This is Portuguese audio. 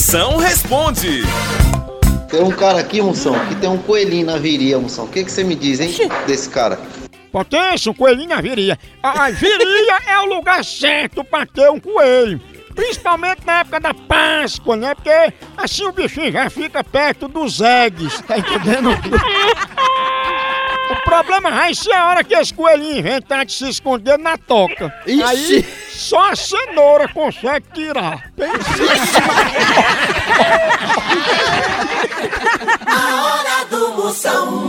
Moção responde. Tem um cara aqui, Moção, que tem um coelhinho na viria, Moção. O que, que você me diz, hein, desse cara? Potência, um coelhinho na viria. A a viria é o lugar certo pra ter um coelho. Principalmente na época da Páscoa, né? Porque assim o bichinho já fica perto dos eggs, tá entendendo? O problema vai ser a hora que esse coelhinho inventar de se esconder na toca. Aí só a cenoura consegue tirar. A hora do Moção.